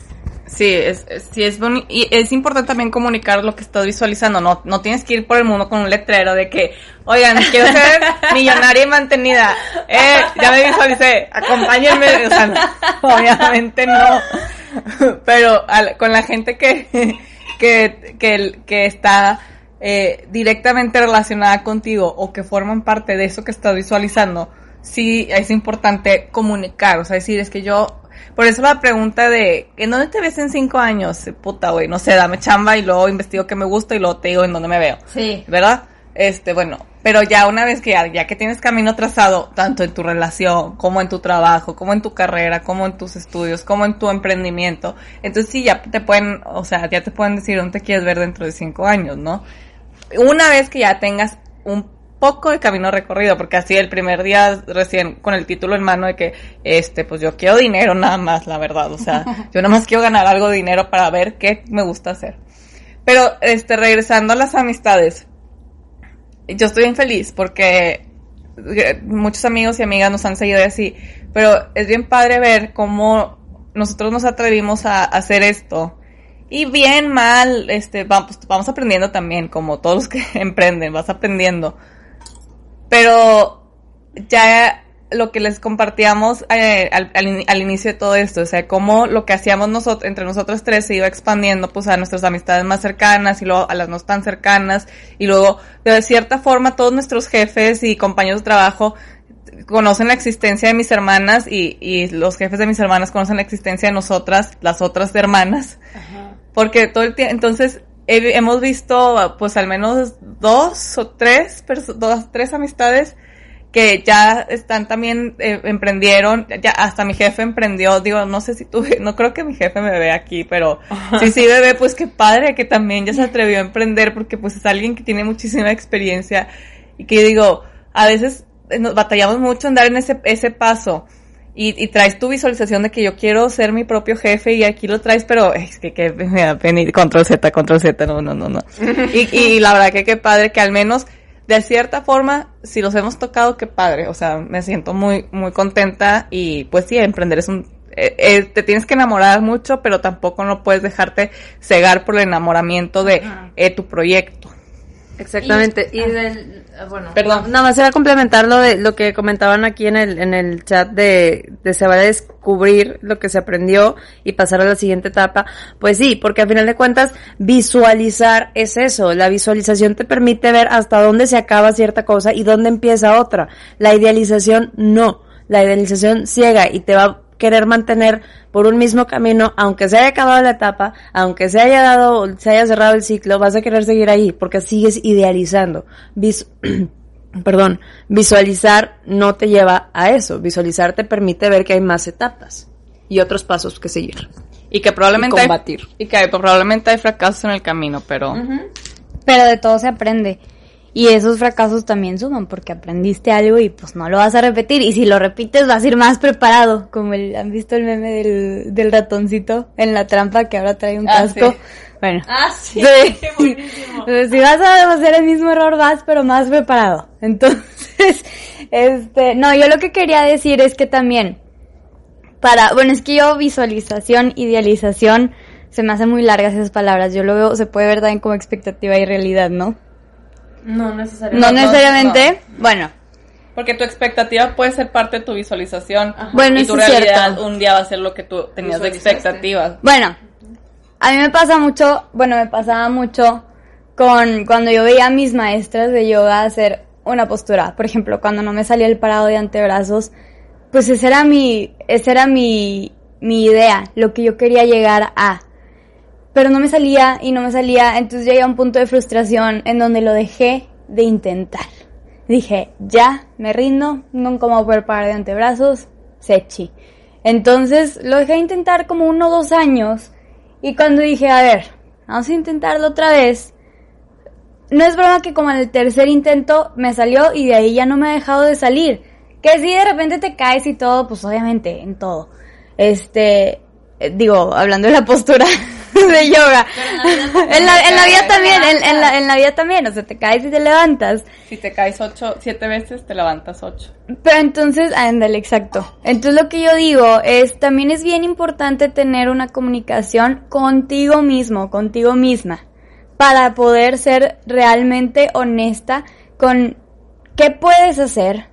Sí, es, sí es y es importante también comunicar lo que estás visualizando. No, no tienes que ir por el mundo con un letrero de que, oigan, quiero ser [laughs] millonaria y mantenida. Eh, ya me visualicé, acompáñenme. O sea, obviamente no. [laughs] Pero con la gente que, [laughs] que, que, que está eh, directamente relacionada contigo o que forman parte de eso que estás visualizando, sí es importante comunicar, o sea, decir, es que yo, por eso la pregunta de, ¿en dónde te ves en cinco años? Puta, güey, no sé, dame chamba y luego investigo qué me gusta y luego te digo en dónde me veo. Sí. ¿Verdad? Este, bueno, pero ya una vez que ya, que tienes camino trazado, tanto en tu relación, como en tu trabajo, como en tu carrera, como en tus estudios, como en tu emprendimiento, entonces sí, ya te pueden, o sea, ya te pueden decir dónde te quieres ver dentro de cinco años, ¿no? Una vez que ya tengas un poco de camino recorrido, porque así el primer día recién con el título en mano de que, este, pues yo quiero dinero nada más, la verdad, o sea, [laughs] yo nada más quiero ganar algo de dinero para ver qué me gusta hacer. Pero, este, regresando a las amistades, yo estoy bien feliz porque eh, muchos amigos y amigas nos han seguido así, pero es bien padre ver cómo nosotros nos atrevimos a hacer esto. Y bien, mal, este, vamos, vamos aprendiendo también, como todos los que [laughs] emprenden, vas aprendiendo. Pero ya lo que les compartíamos eh, al, inicio de todo esto, o sea, cómo lo que hacíamos nosotros, entre nosotros tres se iba expandiendo pues a nuestras amistades más cercanas y luego a las no tan cercanas y luego de cierta forma todos nuestros jefes y compañeros de trabajo conocen la existencia de mis hermanas y, y los jefes de mis hermanas conocen la existencia de nosotras, las otras hermanas. Porque todo el tiempo, entonces hemos visto pues al menos dos o tres, dos, tres amistades que ya están también, eh, emprendieron, ya hasta mi jefe emprendió, digo, no sé si tú, [laughs] no creo que mi jefe me ve aquí, pero sí, sí, bebé, pues qué padre que también ya se atrevió a emprender porque pues es alguien que tiene muchísima experiencia y que digo, a veces nos batallamos mucho en dar en ese, ese paso y, traes tu visualización de que yo quiero ser mi propio jefe y aquí lo traes, pero es que, que me da pena control Z, control Z, no, no, no, no. [laughs] y, y la verdad que qué padre que al menos de cierta forma, si los hemos tocado, qué padre. O sea, me siento muy, muy contenta y pues sí, emprender es un, eh, eh, te tienes que enamorar mucho, pero tampoco no puedes dejarte cegar por el enamoramiento de eh, tu proyecto. Exactamente. Y, del, ah, bueno, Perdón. nada más era complementar lo de lo que comentaban aquí en el, en el chat de, de se va a descubrir lo que se aprendió y pasar a la siguiente etapa. Pues sí, porque al final de cuentas, visualizar es eso. La visualización te permite ver hasta dónde se acaba cierta cosa y dónde empieza otra. La idealización no. La idealización ciega y te va querer mantener por un mismo camino, aunque se haya acabado la etapa, aunque se haya dado, se haya cerrado el ciclo, vas a querer seguir ahí, porque sigues idealizando. [clears throat] perdón, visualizar no te lleva a eso. Visualizar te permite ver que hay más etapas y otros pasos que seguir. Y que probablemente combatir. y que probablemente hay fracasos en el camino, pero... Pero de todo se aprende. Y esos fracasos también suman porque aprendiste algo y pues no lo vas a repetir. Y si lo repites vas a ir más preparado. Como el, han visto el meme del, del ratoncito en la trampa que ahora trae un ah, casco. Bueno. Ah, sí. [laughs] si vas a hacer el mismo error vas pero más preparado. [laughs] Entonces, este, no, yo lo que quería decir es que también para, bueno, es que yo visualización, idealización, se me hacen muy largas esas palabras. Yo lo veo, se puede ver también como expectativa y realidad, ¿no? No necesariamente. No necesariamente. Bueno. Porque tu expectativa puede ser parte de tu visualización. Bueno, y tu realidad un día va a ser lo que tú tenías de expectativas. Bueno, a mí me pasa mucho, bueno, me pasaba mucho con cuando yo veía a mis maestras de yoga hacer una postura. Por ejemplo, cuando no me salía el parado de antebrazos, pues esa era mi, esa era mi, mi idea, lo que yo quería llegar a pero no me salía y no me salía, entonces llegué a un punto de frustración en donde lo dejé de intentar. Dije, ya, me rindo, nunca me voy poder parar de antebrazos, sechi. Entonces lo dejé de intentar como uno o dos años y cuando dije, a ver, vamos a intentarlo otra vez, no es broma que como en el tercer intento me salió y de ahí ya no me ha dejado de salir. Que si de repente te caes y todo, pues obviamente, en todo. Este, eh, digo, hablando de la postura, [laughs] [laughs] de yoga. En la, en la vida también, en, la, en la vida también, o sea, te caes y te levantas. Si te caes ocho, siete veces, te levantas ocho. Pero entonces, ándale, exacto. Entonces lo que yo digo es, también es bien importante tener una comunicación contigo mismo, contigo misma, para poder ser realmente honesta con qué puedes hacer,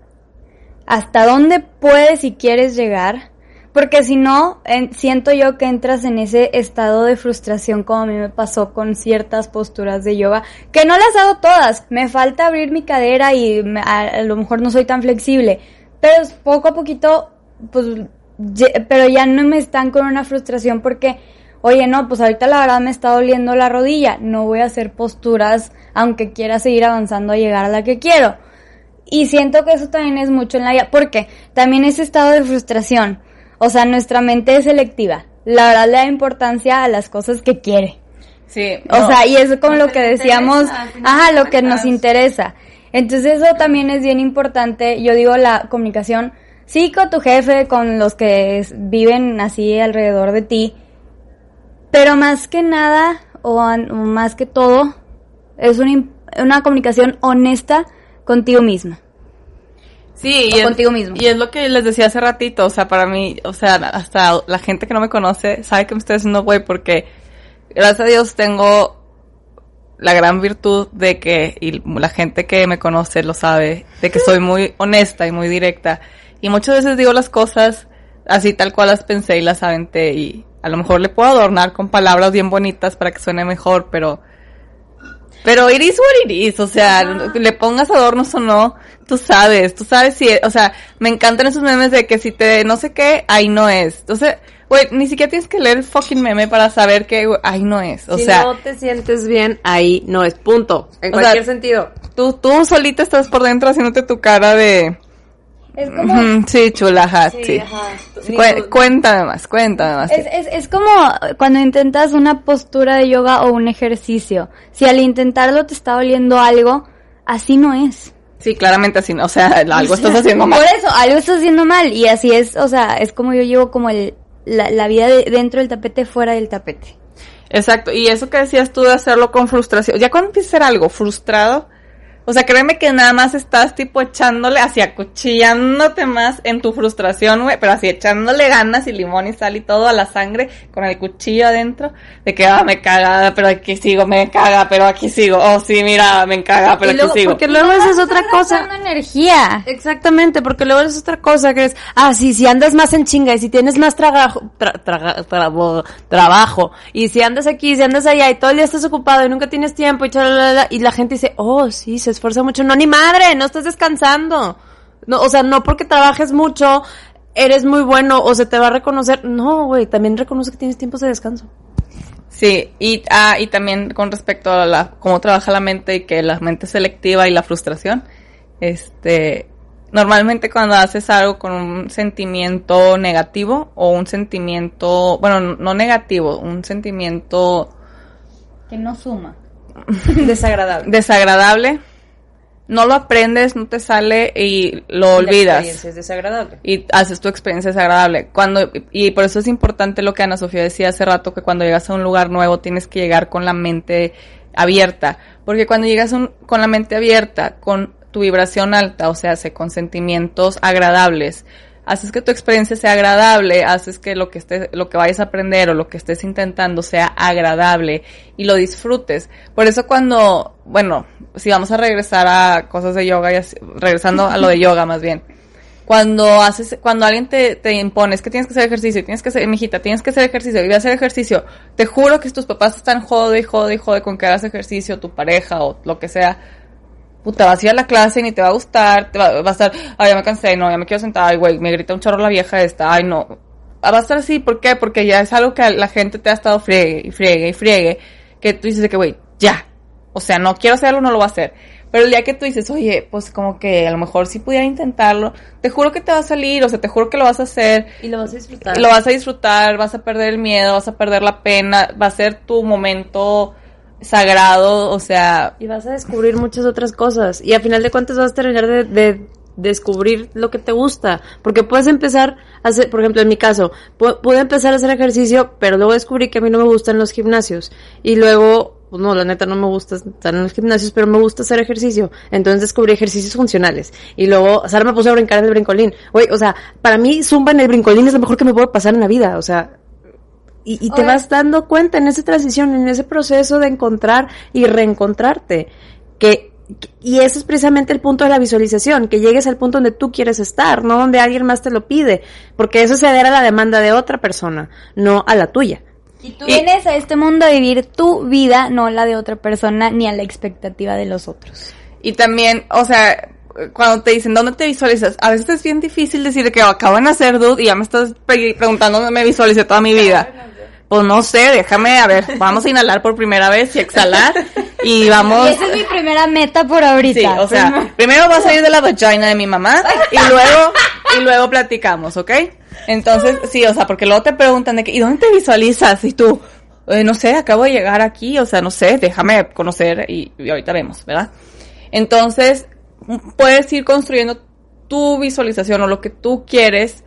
hasta dónde puedes y quieres llegar, porque si no, siento yo que entras en ese estado de frustración como a mí me pasó con ciertas posturas de yoga, que no las hago todas, me falta abrir mi cadera y a, lo mejor no soy tan flexible, pero poco a poquito, pues, pero ya no me están con una frustración porque, oye, no, pues ahorita la verdad me está doliendo la rodilla, no voy a hacer posturas aunque quiera seguir avanzando a llegar a la que quiero. Y siento que eso también es mucho en la porque también ese estado de frustración o sea, nuestra mente es selectiva. La verdad le da importancia a las cosas que quiere. Sí. O sea, y eso como lo que decíamos, ajá, lo que nos interesa. Entonces eso también es bien importante. Yo digo la comunicación, sí, con tu jefe, con los que viven así alrededor de ti, pero más que nada, o, más que todo, es una, una comunicación honesta contigo misma. Sí, y contigo mismo. Y es lo que les decía hace ratito, o sea, para mí, o sea, hasta la gente que no me conoce sabe que me estoy haciendo güey porque gracias a Dios tengo la gran virtud de que, y la gente que me conoce lo sabe, de que soy muy honesta y muy directa. Y muchas veces digo las cosas así tal cual las pensé y las aventé y a lo mejor le puedo adornar con palabras bien bonitas para que suene mejor, pero pero iris what iris, o sea, le pongas adornos o no, tú sabes, tú sabes si, o sea, me encantan esos memes de que si te no sé qué, ahí no es. Entonces, güey, ni siquiera tienes que leer el fucking meme para saber que ahí no es. O si sea, no te sientes bien, ahí no es, punto. En cualquier sentido. Tú, tú solita estás por dentro haciéndote tu cara de, es como... sí, chulaja, sí. cuéntame más, cuéntame más. Es, es, es, como cuando intentas una postura de yoga o un ejercicio. Si al intentarlo te está doliendo algo, así no es. Sí, claramente así, no, o sea, [laughs] algo estás haciendo mal. Por eso, algo estás haciendo mal y así es, o sea, es como yo llevo como el, la, la vida de, dentro del tapete, fuera del tapete. Exacto, y eso que decías tú de hacerlo con frustración, ya cuando empiezas a hacer algo frustrado, O sea, créeme que nada más estás tipo echándole, así acuchillándote más en tu frustración, güey, pero así echándole ganas y limón y sal y todo a la sangre con el cuchillo adentro, de que, ah, me caga, pero aquí sigo, me caga, pero aquí sigo, oh, sí, mira, me caga, pero aquí sigo. Porque luego esa es otra cosa. energía. Exactamente, porque luego es otra cosa que es, ah, sí, si andas más en chinga y si tienes más trabajo, trabajo, y si andas aquí, si andas allá y todo el día estás ocupado y nunca tienes tiempo y, y la gente dice, oh, sí, se esfuerza mucho. No, ni madre, no estás descansando. No, o sea, no porque trabajes mucho, eres muy bueno o se te va a reconocer. No, güey, también reconoce que tienes tiempos de descanso. Sí, y, ah, y también con respecto a la, cómo trabaja la mente y que la mente es selectiva y la frustración, este, normalmente cuando haces algo con un sentimiento negativo o un sentimiento, bueno, no negativo, un sentimiento que no suma. [laughs] Desagradable. Desagradable. No lo aprendes, no te sale y lo olvidas. es desagradable. Y haces tu experiencia desagradable. Cuando, y por eso es importante lo que Ana Sofía decía hace rato, que cuando llegas a un lugar nuevo tienes que llegar con la mente abierta. Porque cuando llegas con la mente abierta, con tu vibración alta, o sea, con sentimientos agradables, haces que tu experiencia sea agradable, haces que lo que estés, lo que vayas a aprender o lo que estés intentando sea agradable y lo disfrutes. Por eso cuando, bueno, si vamos a regresar a cosas de yoga, y regresando a lo de yoga más bien. Cuando haces, cuando alguien te, te impone, es que tienes que hacer ejercicio, tienes que hacer, mijita, tienes que hacer ejercicio, y voy a hacer ejercicio, te juro que tus papás están jode y jode y jode con que hagas ejercicio, tu pareja o lo que sea, puta, vas a ir a la clase y ni te va a gustar, te va, a estar, ay, ya me cansé, no, ya me quiero sentar, ay, güey, me grita un chorro la vieja esta, ay, no. Va a estar así, ¿por qué? Porque ya es algo que la gente te ha estado friegue y friegue y friegue, que tú dices de que, güey, ya. O sea, no quiero hacerlo, no lo va a hacer. Pero el día que tú dices, oye, pues como que a lo mejor sí pudiera intentarlo, te juro que te va a salir, o sea, te juro que lo vas a hacer. Y lo vas a disfrutar. Lo vas a disfrutar, vas a perder el miedo, vas a perder la pena, va a ser tu momento sagrado, o sea... Y vas a descubrir muchas otras cosas. Y a final de cuentas vas a terminar de, descubrir lo que te gusta. Porque puedes empezar a hacer, por ejemplo, en mi caso, pude empezar a hacer ejercicio, pero luego descubrí que a mí no me gustan los gimnasios. Y luego, pues no, la neta no me gusta estar en los gimnasios, pero me gusta hacer ejercicio. Entonces descubrí ejercicios funcionales. Y luego, o sea, me puse a brincar en el brincolín. Oye, o sea, para mí zumba en el brincolín es lo mejor que me puede pasar en la vida. O sea, y, te vas dando cuenta en esa transición, en ese proceso de encontrar y reencontrarte, que, y ese es precisamente el punto de la visualización, que llegues al punto donde tú quieres estar, no donde alguien más te lo pide, porque eso se adhiera a la demanda de otra persona, no a la tuya. Y tú vienes a este mundo a vivir tu vida, no la de otra persona, ni a la expectativa de los otros. Y también, o sea, cuando te dicen dónde te visualizas, a veces es bien difícil decir que acabo de nacer, dude, y ya me estás preguntando dónde me visualicé toda mi vida. Pues no sé, déjame, a ver, vamos a inhalar por primera vez y exhalar y [laughs] vamos. esa es mi primera meta por ahorita. Sí, o sea, primero va a salir de la vagina de mi mamá y [laughs] luego, y luego platicamos, ¿ok? Entonces, sí, o sea, porque luego te preguntan de que, ¿y dónde te visualizas? Y tú, eh, no sé, acabo de llegar aquí, o sea, no sé, déjame conocer y, y ahorita vemos, ¿verdad? Entonces, puedes ir construyendo tu visualización o lo que tú quieres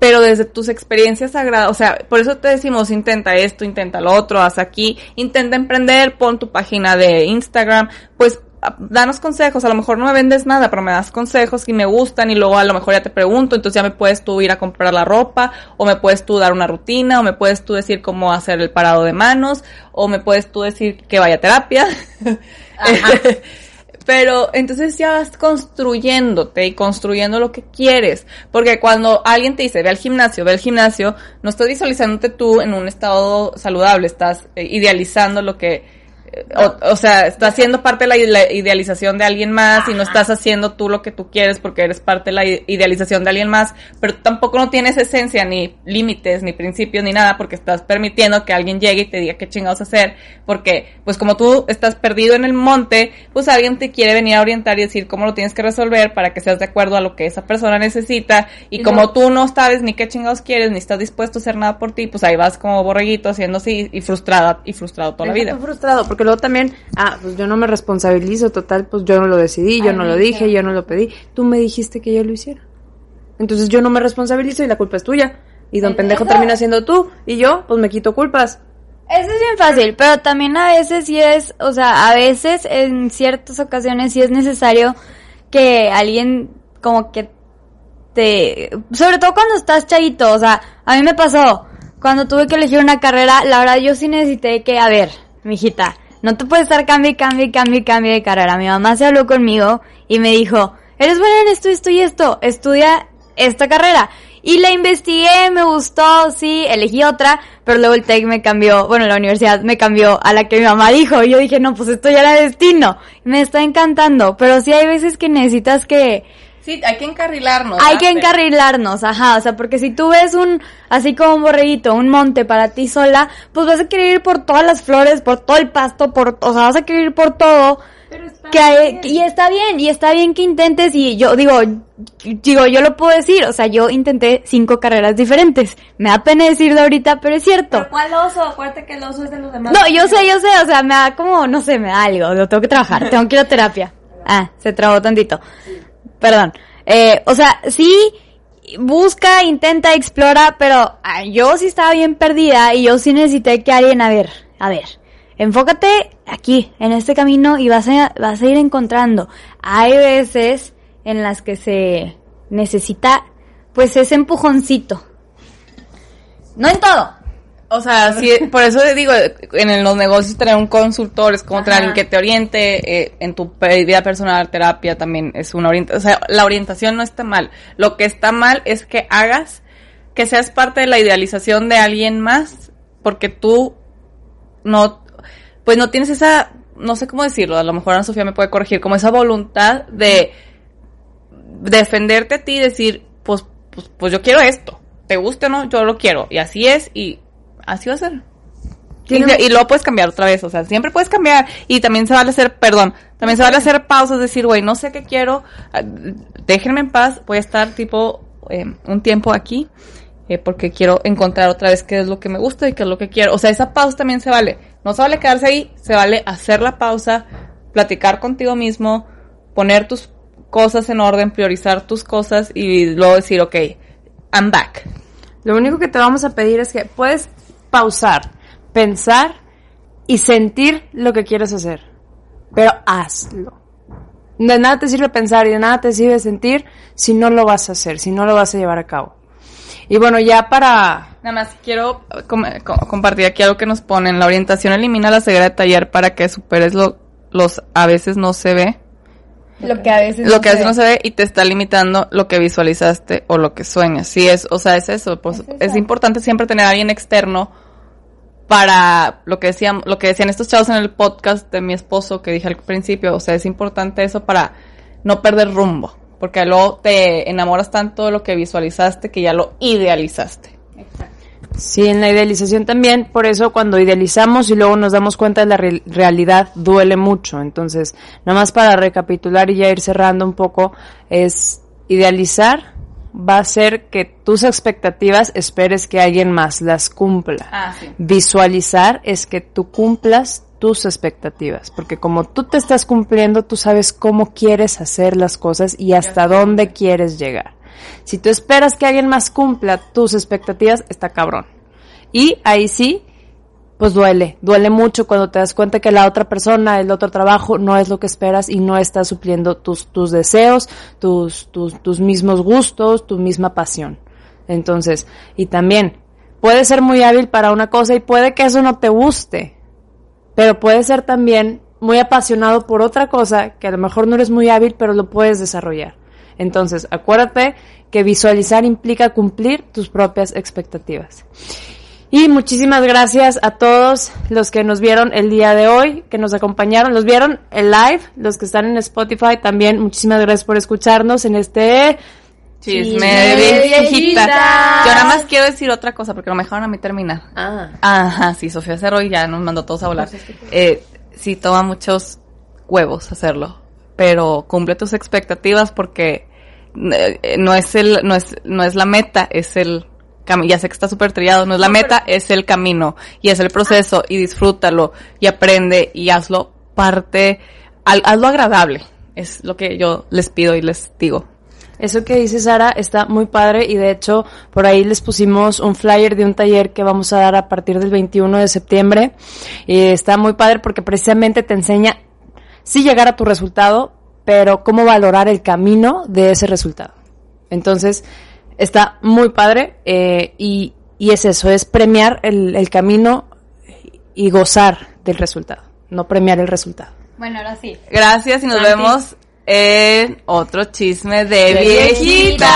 pero desde tus experiencias sagradas, o sea, por eso te decimos, intenta esto, intenta lo otro, haz aquí, intenta emprender, pon tu página de Instagram, pues danos consejos, a lo mejor no me vendes nada, pero me das consejos y me gustan y luego a lo mejor ya te pregunto, entonces ya me puedes tú ir a comprar la ropa, o me puedes tú dar una rutina, o me puedes tú decir cómo hacer el parado de manos, o me puedes tú decir que vaya a terapia. [laughs] Pero entonces ya vas construyéndote y construyendo lo que quieres. Porque cuando alguien te dice, ve al gimnasio, ve al gimnasio, no estás visualizándote tú en un estado saludable, estás eh, idealizando lo que o, sea, estás siendo parte de la idealización de alguien más y no estás haciendo tú lo que tú quieres porque eres parte de la idealización de alguien más, pero tampoco no tienes esencia, ni límites, ni principios, ni nada, porque estás permitiendo que alguien llegue y te diga qué chingados hacer, porque pues como tú estás perdido en el monte, pues alguien te quiere venir a orientar y decir cómo lo tienes que resolver para que seas de acuerdo a lo que esa persona necesita, y, como tú no sabes ni qué chingados quieres, ni estás dispuesto a hacer nada por ti, pues ahí vas como borreguito haciendo así y frustrada y frustrado toda la vida. frustrado, porque luego también, ah, pues yo no me responsabilizo, total, pues yo no lo decidí, yo no lo dije, yo no lo pedí. Tú me dijiste que yo lo hiciera. Entonces yo no me responsabilizo y la culpa es tuya. Y don pendejo termina siendo tú. Y yo, pues me quito culpas. Eso es bien fácil, pero también a veces sí es, o sea, a veces en ciertas ocasiones sí es necesario que alguien como que te, sobre todo cuando estás chavito, o sea, a mí me pasó, cuando tuve que elegir una carrera, la verdad yo sí necesité que, a ver, mijita, no te puedes estar y cambio y cambio de carrera. Mi mamá se habló conmigo y me dijo, eres buena en esto, esto y esto, estudia esta carrera. Y la investigué, me gustó, sí, elegí otra, pero luego el TEC me cambió, bueno, la universidad me cambió a la que mi mamá dijo. Y yo dije, no, pues esto ya era destino. Me está encantando, pero sí hay veces que necesitas que, Sí, hay que encarrilarnos. Hay que encarrilarnos, ajá, o sea, porque si tú ves un, así como un borreguito, un monte para ti sola, pues vas a querer ir por todas las flores, por todo el pasto, por, o sea, vas a querer ir por todo. Pero está que y está bien, y está bien que intentes, y yo digo, digo, yo lo puedo decir, o sea, yo intenté cinco carreras diferentes. Me da pena decirlo ahorita, pero es cierto. ¿Pero ¿Cuál oso? Acuérdate que el oso es de los demás. No, yo sé, yo sé, o sea, me da como, no sé, me da algo, lo tengo que trabajar, tengo que ir a terapia. Ah, se trabó tantito. Perdón. Eh, o sea, sí, busca, intenta, explora, pero ah, yo sí estaba bien perdida y yo sí necesité que alguien, a ver, a ver, enfócate aquí, en este camino y vas a, vas a ir encontrando. Hay veces en las que se necesita, pues, ese empujoncito. No en todo, o sea, sí, por eso digo, en los negocios tener un consultor es como tener alguien que te oriente, eh, en tu vida personal, terapia también es una orientación, o sea, la orientación no está mal. Lo que está mal es que hagas, que seas parte de la idealización de alguien más, porque tú no, pues no tienes esa, no sé cómo decirlo, a lo mejor Ana Sofía me puede corregir, como esa voluntad de defenderte a ti y decir, pues, pues, pues yo quiero esto, te guste o no, yo lo quiero, y así es, y así va a ser. Y, luego puedes cambiar otra vez, o sea, siempre puedes cambiar. Y también se vale hacer, perdón, también se vale hacer pausas, decir, güey, no sé qué quiero, ah, déjenme en paz, voy a estar tipo eh, un tiempo aquí, eh, porque quiero encontrar otra vez qué es lo que me gusta y qué es lo que quiero. O sea, esa pausa también se vale. No se vale quedarse ahí, se vale hacer la pausa, platicar contigo mismo, poner tus cosas en orden, priorizar tus cosas y luego decir, ok, I'm back. Lo único que te vamos a pedir es que puedes pausar, pensar y sentir lo que quieres hacer. Pero hazlo. De nada te sirve pensar y de nada te sirve sentir si no lo vas a hacer, si no lo vas a llevar a cabo. Y bueno, ya para... Nada más quiero compartir aquí algo que nos ponen. La orientación elimina la ceguera de taller para que superes lo, los a veces no se ve. Lo que a veces, lo que a veces no se ve y te está limitando lo que visualizaste o lo que sueñas. Sí, es, o sea, es eso. Pues, es, importante siempre tener a alguien externo para lo que decían, lo que decían estos chavos en el podcast de mi esposo que dije al principio, o sea, es importante eso para no perder rumbo, porque luego te enamoras tanto de lo que visualizaste que ya lo idealizaste. Exacto. Sí, en la idealización también, por eso cuando idealizamos y luego nos damos cuenta de la realidad duele mucho. Entonces, nada más para recapitular y ya ir cerrando un poco, es idealizar va a ser que tus expectativas esperes que alguien más las cumpla. Ah, Visualizar es que tú cumplas tus expectativas, porque como tú te estás cumpliendo, tú sabes cómo quieres hacer las cosas y hasta dónde quieres llegar. Si tú esperas que alguien más cumpla tus expectativas, está cabrón. Y ahí sí, pues duele, duele mucho cuando te das cuenta que la otra persona, el otro trabajo no es lo que esperas y no está supliendo tus, tus deseos, tus, tus, tus mismos gustos, tu misma pasión. Entonces, y también, puede ser muy hábil para una cosa y puede que eso no te guste, pero puede ser también muy apasionado por otra cosa que a lo mejor no eres muy hábil, pero lo puedes desarrollar. Entonces, acuérdate que visualizar implica cumplir tus propias expectativas. Y muchísimas gracias a todos los que nos vieron el día de hoy, que nos acompañaron, los vieron el live, los que están en Spotify también, muchísimas gracias por escucharnos en este chisme de viejita. Yo nada más quiero decir otra cosa porque lo mejor a mí terminar. Ah. Ajá, sí, Sofía Cerro ya nos mandó todos a volar. Pues eh, sí, toma muchos huevos hacerlo, pero cumple tus expectativas porque eh, no es el, no es, no es la meta, es el ya sé que está súper trillado, no es la meta, es el camino y es el proceso y disfrútalo y aprende y hazlo parte, hazlo agradable, es lo que yo les pido y les digo. Eso que dice Sara está muy padre y de hecho por ahí les pusimos un flyer de un taller que vamos a dar a partir del 21 de septiembre. Y está muy padre porque precisamente te enseña sí llegar a tu resultado, pero cómo valorar el camino de ese resultado. Entonces, está muy padre eh, y, y, es eso, es premiar el, el camino y gozar del resultado, no premiar el resultado. Bueno, ahora sí. Gracias y nos vemos en otro chisme de, viejitas.